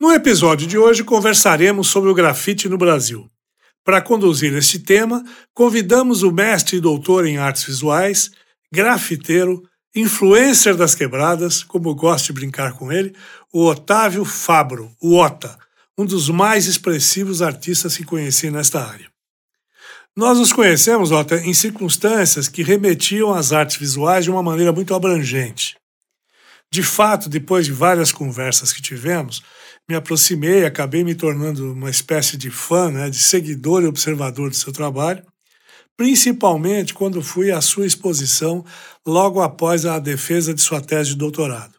No episódio de hoje conversaremos sobre o grafite no Brasil. Para conduzir este tema, convidamos o mestre e doutor em artes visuais, grafiteiro, influencer das quebradas, como gosto de brincar com ele, o Otávio Fabro, o Ota, um dos mais expressivos artistas que conheci nesta área. Nós nos conhecemos, Ota, em circunstâncias que remetiam às artes visuais de uma maneira muito abrangente. De fato, depois de várias conversas que tivemos, me aproximei, acabei me tornando uma espécie de fã, né, de seguidor e observador do seu trabalho, principalmente quando fui à sua exposição logo após a defesa de sua tese de doutorado.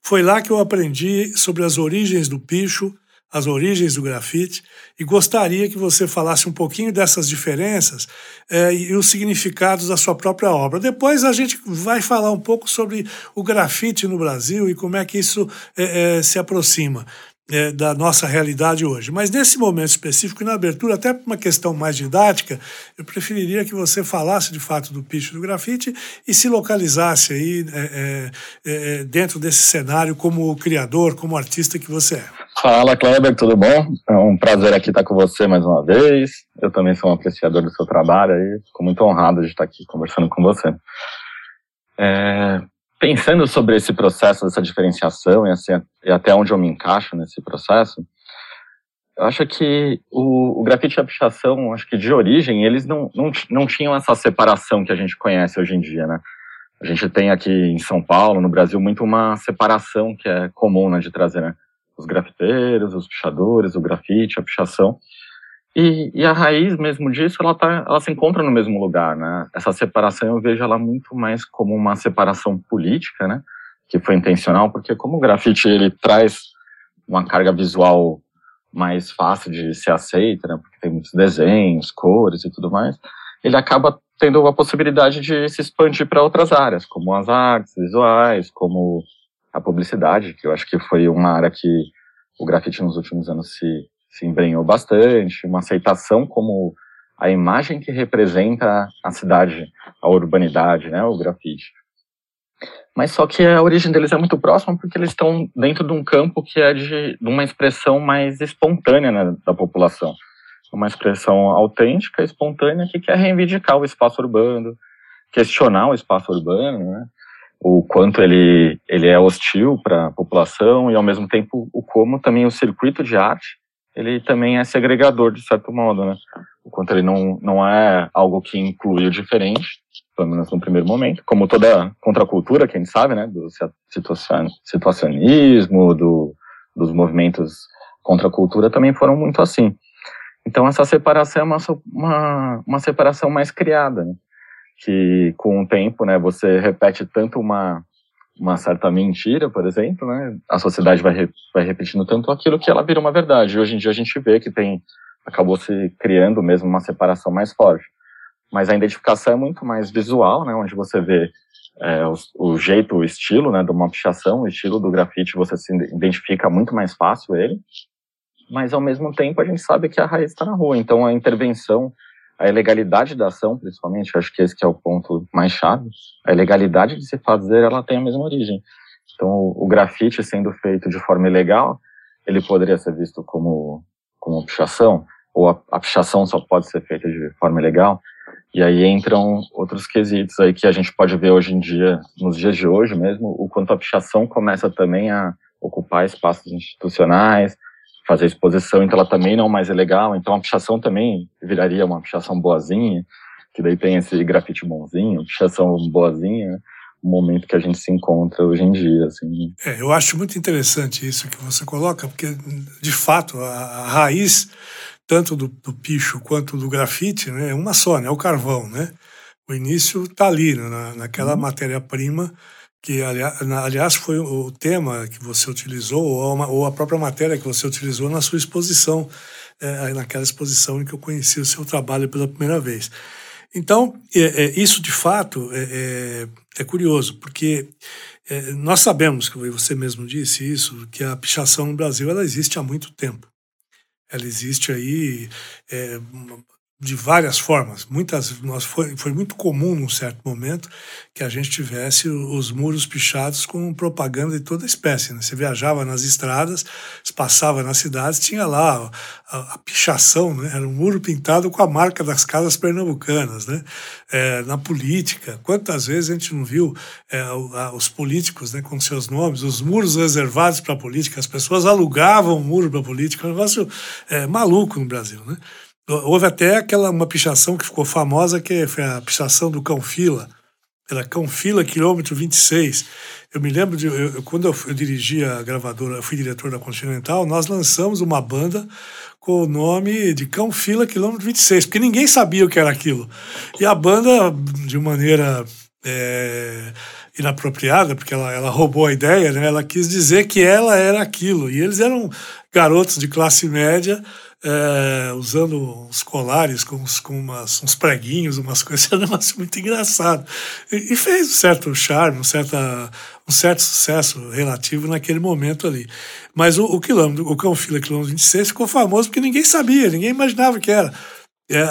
Foi lá que eu aprendi sobre as origens do picho, as origens do grafite, e gostaria que você falasse um pouquinho dessas diferenças é, e os significados da sua própria obra. Depois a gente vai falar um pouco sobre o grafite no Brasil e como é que isso é, é, se aproxima. É, da nossa realidade hoje. Mas nesse momento específico, e na abertura, até por uma questão mais didática, eu preferiria que você falasse de fato do picho do grafite e se localizasse aí é, é, dentro desse cenário como criador, como artista que você é. Fala, Kleber, tudo bom? É um prazer aqui estar com você mais uma vez. Eu também sou um apreciador do seu trabalho e fico muito honrado de estar aqui conversando com você. É, pensando sobre esse processo, essa diferenciação e, assim, e até onde eu me encaixo nesse processo, eu acho que o, o grafite e a pichação, acho que de origem, eles não, não, não tinham essa separação que a gente conhece hoje em dia, né? A gente tem aqui em São Paulo, no Brasil, muito uma separação que é comum né, de trazer, né? os grafiteiros, os pichadores, o grafite, a pichação. E, e, a raiz mesmo disso, ela, tá, ela se encontra no mesmo lugar, né? Essa separação eu vejo ela muito mais como uma separação política, né? Que foi intencional, porque como o grafite ele traz uma carga visual mais fácil de ser aceita, né? Porque tem muitos desenhos, cores e tudo mais, ele acaba tendo a possibilidade de se expandir para outras áreas, como as artes visuais, como a publicidade, que eu acho que foi uma área que o grafite nos últimos anos se, se embrenhou bastante, uma aceitação como a imagem que representa a cidade, a urbanidade, né, o grafite. Mas só que a origem deles é muito próxima porque eles estão dentro de um campo que é de, de uma expressão mais espontânea né, da população. Uma expressão autêntica, espontânea, que quer reivindicar o espaço urbano, questionar o espaço urbano, né? o quanto ele, ele é hostil para a população e, ao mesmo tempo, o como também o circuito de arte ele também é segregador, de certo modo, né? O quanto ele não, não é algo que inclui o diferente, pelo menos no primeiro momento, como toda contracultura, que a gente sabe, né? Do situacionismo, do, dos movimentos contra a cultura também foram muito assim. Então, essa separação é uma, uma, uma separação mais criada, né? que com o tempo, né, você repete tanto uma uma certa mentira, por exemplo, né, a sociedade vai, re, vai repetindo tanto aquilo que ela vira uma verdade. Hoje em dia a gente vê que tem acabou se criando mesmo uma separação mais forte. Mas a identificação é muito mais visual, né, onde você vê é, o, o, jeito, o estilo, né, de uma pichação, o estilo do grafite, você se identifica muito mais fácil ele. Mas ao mesmo tempo a gente sabe que a raiz está na rua, então a intervenção a ilegalidade da ação, principalmente, eu acho que esse que é o ponto mais chave, a ilegalidade de se fazer, ela tem a mesma origem. Então, o, grafite sendo feito de forma ilegal, ele poderia ser visto como, como pichação, ou a, a pichação só pode ser feita de forma ilegal, e aí entram outros quesitos aí que a gente pode ver hoje em dia, nos dias de hoje mesmo, o quanto a pichação começa também a ocupar espaços institucionais, fazer exposição, então ela também não mais é legal, então a pichação também viraria uma pichação boazinha, que daí tem esse grafite bonzinho, pichação boazinha, o momento que a gente se encontra hoje em dia, assim. É, eu acho muito interessante isso que você coloca, porque, de fato, a, a raiz, tanto do, do, picho quanto do grafite, né, é uma só, né, é o carvão, né? O início está ali, né, na, naquela uhum. matéria-prima que aliás foi o tema que você utilizou ou a própria matéria que você utilizou na sua exposição, é, naquela exposição em que eu conheci o seu trabalho pela primeira vez. Então, é, é, isso de fato é, curioso, porque nós sabemos, que você mesmo disse isso, que a pichação no Brasil ela existe há muito tempo. Ela existe aí é, de várias formas. Muitas, nós foi, foi muito comum num certo momento que a gente tivesse os muros pichados com propaganda de toda espécie. Né? Você viajava nas estradas, passava nas cidades, tinha lá a, a, pichação, né? era um muro pintado com a marca das casas pernambucanas. Né? É, na política, quantas vezes a gente não viu é, os políticos né, com seus nomes, os muros reservados para a política, as pessoas alugavam o muro para a política, um negócio é, maluco no Brasil. Né? Houve até aquela uma pichação que ficou famosa, que foi a pichação do Cão Fila. Era Cão Fila, quilômetro 26. Eu me lembro de. Eu, quando eu, eu dirigi a gravadora, eu fui diretor da Continental, nós lançamos uma banda com o nome de Cão Fila, quilômetro 26, porque ninguém sabia o que era aquilo. E a banda, de maneira. É, inapropriada, porque ela, ela roubou a ideia, né? ela quis dizer que ela era aquilo. E eles eram garotos de classe média é, usando uns colares com, uns, com umas, uns preguinhos, umas coisas, era um negócio muito engraçado. E, e, fez um certo charme, um, certa, um certo sucesso relativo naquele momento ali. Mas o, o quilômetro, o Cão Fila Quilômetro 26 ficou famoso porque ninguém sabia, ninguém imaginava que era. É,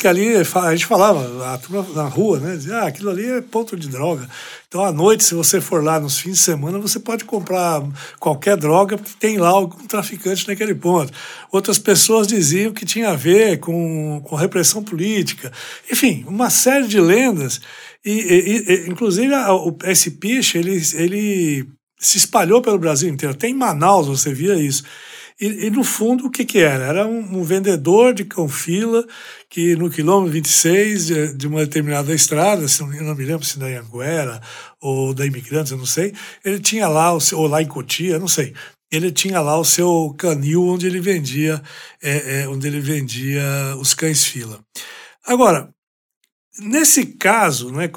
que ali, a gente falava, a turma na rua, né? Dizia, ah, aquilo ali é ponto de droga. Então, à noite, se você for lá nos fins de semana, você pode comprar qualquer droga, porque tem lá algum traficante naquele ponto. Outras pessoas diziam que tinha a ver com, com repressão política. Enfim, uma série de lendas. E, e, e inclusive, esse piche, ele, ele se espalhou pelo Brasil inteiro. Até em Manaus você via isso. E, e, no fundo, o que, que era? Era um, um, vendedor de cão-fila que no quilômetro 26 de, de uma determinada estrada, se não, não me lembro se da Anguera ou da Imigrantes, eu não sei, ele tinha lá, o seu, ou lá em Cotia, não sei, ele tinha lá o seu canil onde ele vendia, é, é, onde ele vendia os cães-fila. Agora, nesse caso, né,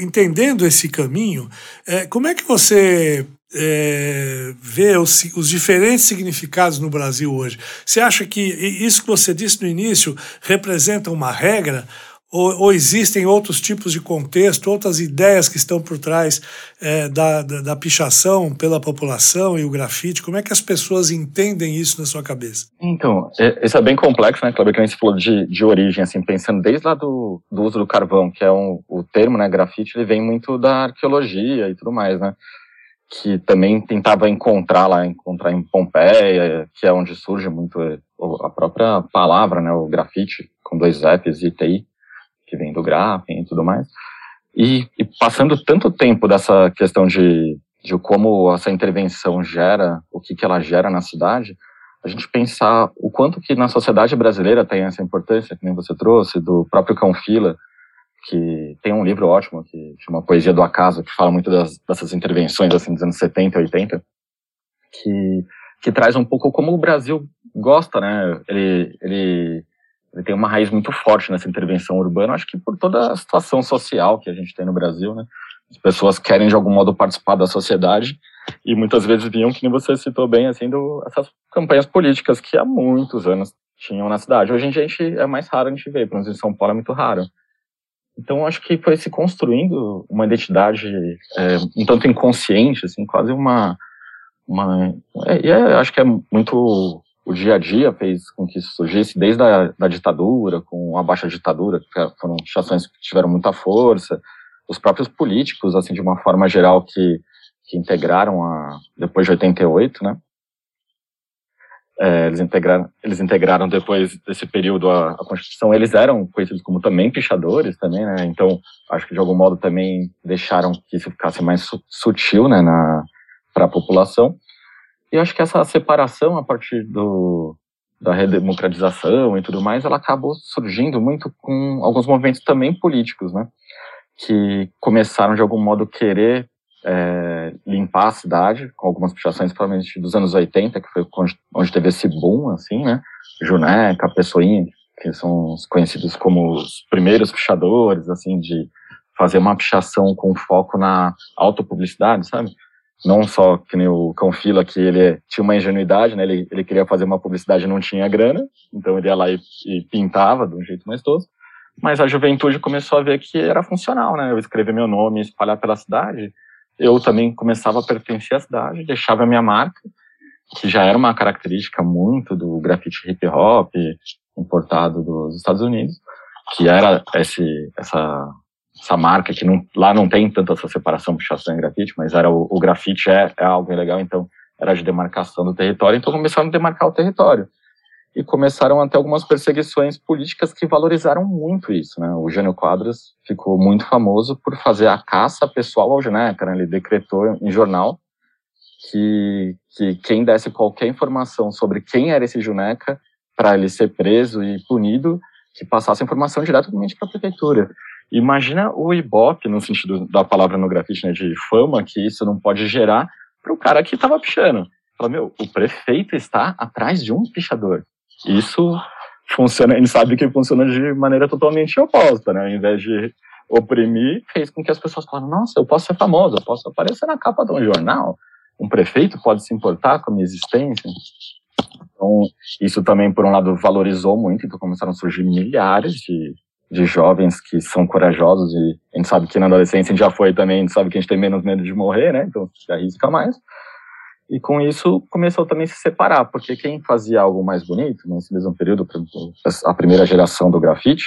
entendendo esse caminho, é, como é que você é, ver os, os, diferentes significados no Brasil hoje. Você acha que isso que você disse no início representa uma regra? Ou, ou existem outros tipos de contexto, outras ideias que estão por trás é, da, da, da, pichação pela população e o grafite? Como é que as pessoas entendem isso na sua cabeça? Então, é, isso é bem complexo, né, Cláudio? Que a gente falou de, de origem, assim, pensando desde lá do, do uso do carvão, que é um, o termo, né, grafite, ele vem muito da arqueologia e tudo mais, né? Que também tentava encontrar lá, encontrar em Pompeia, que é onde surge muito a própria palavra, né, o grafite, com dois Fs e TI, que vem do grafem e tudo mais. E, e, passando tanto tempo dessa questão de, de como essa intervenção gera, o que, que ela gera na cidade, a gente pensar o quanto que na sociedade brasileira tem essa importância, que nem você trouxe, do próprio cão fila, que tem um livro ótimo que chama Poesia do Acaso, que fala muito das, dessas intervenções assim dos anos 70 e 80, que, que traz um pouco como o Brasil gosta, né? Ele, ele, ele tem uma raiz muito forte nessa intervenção urbana, acho que por toda a situação social que a gente tem no Brasil, né? As pessoas querem de algum modo participar da sociedade e muitas vezes vinham, que você citou bem, assim, do, essas campanhas políticas que há muitos anos tinham na cidade. Hoje em dia a gente, é mais raro a gente ver, pelo menos em São Paulo é muito raro. Então, acho que foi se construindo uma identidade é, um tanto inconsciente, assim, quase uma. uma é, é, acho que é muito. O dia a dia fez com que isso surgisse, desde a da ditadura, com a baixa ditadura, que foram chações que tiveram muita força, os próprios políticos, assim, de uma forma geral, que, que integraram a. depois de 88, né? É, eles, integraram, eles integraram depois desse período a, a, Constituição. Eles eram conhecidos como também pichadores, também, né? Então, acho que de algum modo também deixaram que isso ficasse mais su sutil, né, para a população. E acho que essa separação a partir do, da redemocratização e tudo mais, ela acabou surgindo muito com alguns movimentos também políticos, né? Que começaram de algum modo querer é, limpar a cidade, com algumas pichações, provavelmente dos anos 80, que foi onde teve esse boom, assim, né? Juneca, Pessoinha, que são conhecidos como os primeiros pichadores, assim, de fazer uma pichação com foco na autopublicidade, sabe? Não só que nem o Cão Fila, que ele tinha uma ingenuidade, né? Ele, ele queria fazer uma publicidade e não tinha grana, então ele ia lá e, e pintava de um jeito mais tosco. Mas a juventude começou a ver que era funcional, né? Eu escrever meu nome, espalhar pela cidade. Eu também começava a pertencer à cidade, deixava a minha marca, que já era uma característica muito do grafite hip hop importado dos Estados Unidos, que era esse, essa, essa marca que não, lá não tem tanta essa separação puxação e grafite, mas era o, o grafite é, é algo legal, então era de demarcação do território, então começaram a demarcar o território e começaram a ter algumas perseguições políticas que valorizaram muito isso. Né? O Jânio Quadros ficou muito famoso por fazer a caça pessoal ao Geneca. Né? Ele decretou em jornal que, que quem desse qualquer informação sobre quem era esse Juneca para ele ser preso e punido, que passasse a informação diretamente para a prefeitura. Imagina o Ibope, no sentido da palavra no grafite, né, de fama, que isso não pode gerar para o cara que estava pichando. Fala, meu, o prefeito está atrás de um pichador. Isso funciona, ele sabe que funciona de maneira totalmente oposta, né? Ao invés de oprimir, fez com que as pessoas falassem, nossa, eu posso ser famoso, eu posso aparecer na capa de um jornal, um prefeito pode se importar com a minha existência. Então, isso também, por um lado, valorizou muito, então começaram a surgir milhares de, de jovens que são corajosos e a gente sabe que na adolescência a gente já foi também, a gente sabe que a gente tem menos medo de morrer, né? Então, se arrisca mais. E com isso começou também a se separar, porque quem fazia algo mais bonito, nesse mesmo período, a primeira geração do grafite,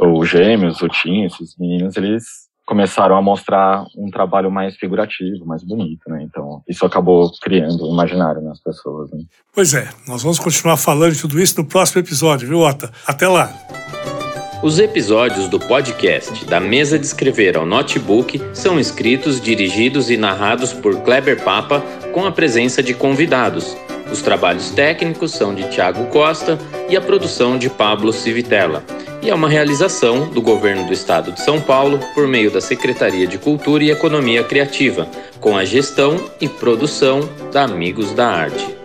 os gêmeos, o Tim, esses meninos, eles começaram a mostrar um trabalho mais figurativo, mais bonito, né? Então, isso acabou criando um imaginário nas pessoas, né? Pois é, nós vamos continuar falando de tudo isso no próximo episódio, viu, Ota? Até lá! Os episódios do podcast Da Mesa de Escrever ao Notebook são escritos, dirigidos e narrados por Kleber Papa com a presença de convidados. Os trabalhos técnicos são de Tiago Costa e a produção de Pablo Civitella. E é uma realização do Governo do Estado de São Paulo por meio da Secretaria de Cultura e Economia Criativa, com a gestão e produção da Amigos da Arte.